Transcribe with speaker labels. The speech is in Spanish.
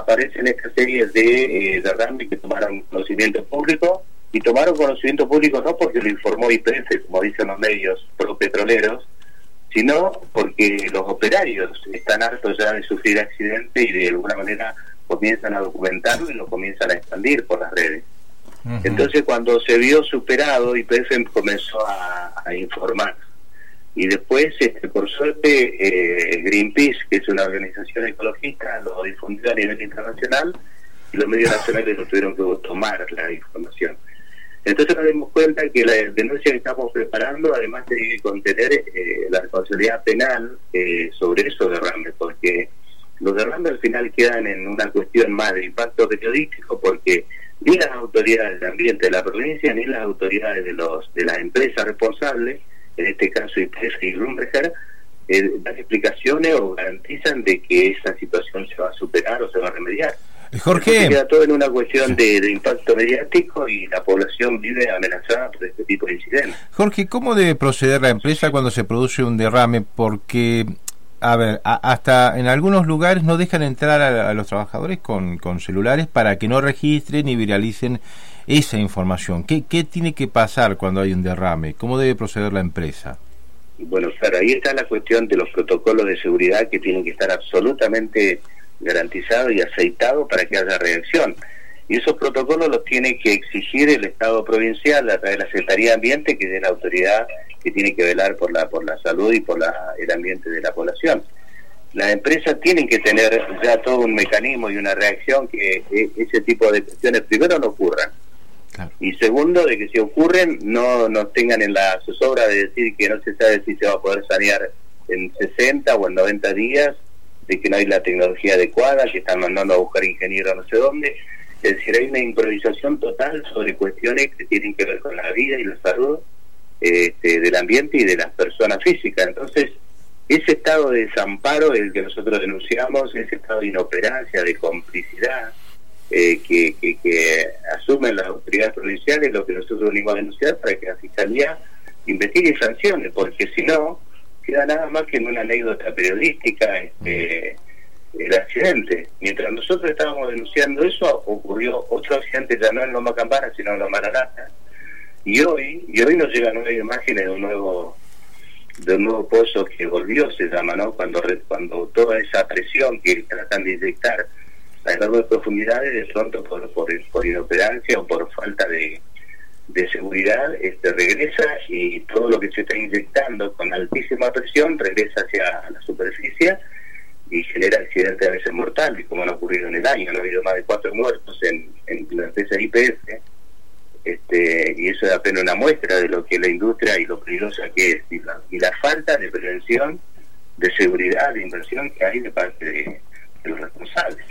Speaker 1: aparecen esta serie de eh, que tomaron conocimiento público y tomaron conocimiento público no porque lo informó IPF, como dicen los medios petroleros, sino porque los operarios están hartos ya de sufrir accidentes y de alguna manera comienzan a documentarlo y lo comienzan a expandir por las redes. Entonces cuando se vio superado, IPF comenzó a, informar. Y después, este, por suerte, eh, Greenpeace, que es una organización ecologista, lo difundió a nivel internacional y los medios nacionales no tuvieron que tomar la información. Entonces nos dimos cuenta que la denuncia que estamos preparando, además de contener eh, la responsabilidad penal eh, sobre esos derrames, porque los derrames al final quedan en una cuestión más de impacto periodístico, porque ni las autoridades del ambiente de la provincia, ni las autoridades de los de las empresas responsables, en este caso IPF y Grumberger, eh, dan explicaciones o garantizan de que esa situación se va a superar o se va a remediar.
Speaker 2: Jorge.
Speaker 1: Queda todo en una cuestión de, impacto mediático y la población vive amenazada por este tipo de incidentes.
Speaker 2: Jorge, ¿cómo debe proceder la empresa cuando se produce un derrame? Porque, a ver, hasta en algunos lugares no dejan entrar a, los trabajadores con, con, celulares para que no registren y viralicen esa información. ¿Qué, ¿Qué tiene que pasar cuando hay un derrame? ¿Cómo debe proceder la empresa?
Speaker 1: Bueno, claro, ahí está la cuestión de los protocolos de seguridad que tienen que estar absolutamente garantizado y aceitado para que haya reacción. Y esos protocolos los tiene que exigir el Estado provincial a través de la Secretaría de Ambiente, que es la autoridad que tiene que velar por la, por la salud y por la, el ambiente de la población. Las empresas tienen que tener ya todo un mecanismo y una reacción que e, ese tipo de cuestiones primero no ocurran. Y segundo, de que si ocurren, no nos tengan en la zozobra de decir que no se sabe si se va a poder sanear en 60 o en 90 días de que no hay la tecnología adecuada, que están mandando a buscar ingenieros no sé dónde. Es decir, hay una improvisación total sobre cuestiones que tienen que ver con la vida y la salud este, del ambiente y de las personas físicas. Entonces, ese estado de desamparo, el que nosotros denunciamos, ese estado de inoperancia, de complicidad, eh, que, que, asumen las autoridades provinciales, lo que nosotros venimos a denunciar para que la Fiscalía investigue y sancione, porque si no, queda nada más que en una anécdota periodística este, el accidente. Mientras nosotros estábamos denunciando eso, ocurrió otro accidente ya no en Loma Campana, sino en Loma Naranja. Y hoy, y hoy nos llegan nuevas imágenes de un nuevo de un nuevo pozo que volvió, se llama, ¿no? Cuando, cuando toda esa presión que tratan de inyectar a de profundidades, de pronto por, por, por inoperancia o por falta de, de seguridad este, regresa y todo lo que se está inyectando con altísima presión regresa hacia la superficie y genera accidentes a veces mortales, como han ocurrido en el año. ha habido más de cuatro muertos en, en la empresa IPF, este, y eso es apenas una muestra de lo que la industria y lo peligrosa que es, y la, y la falta de prevención, de seguridad, de inversión que hay de parte de los responsables.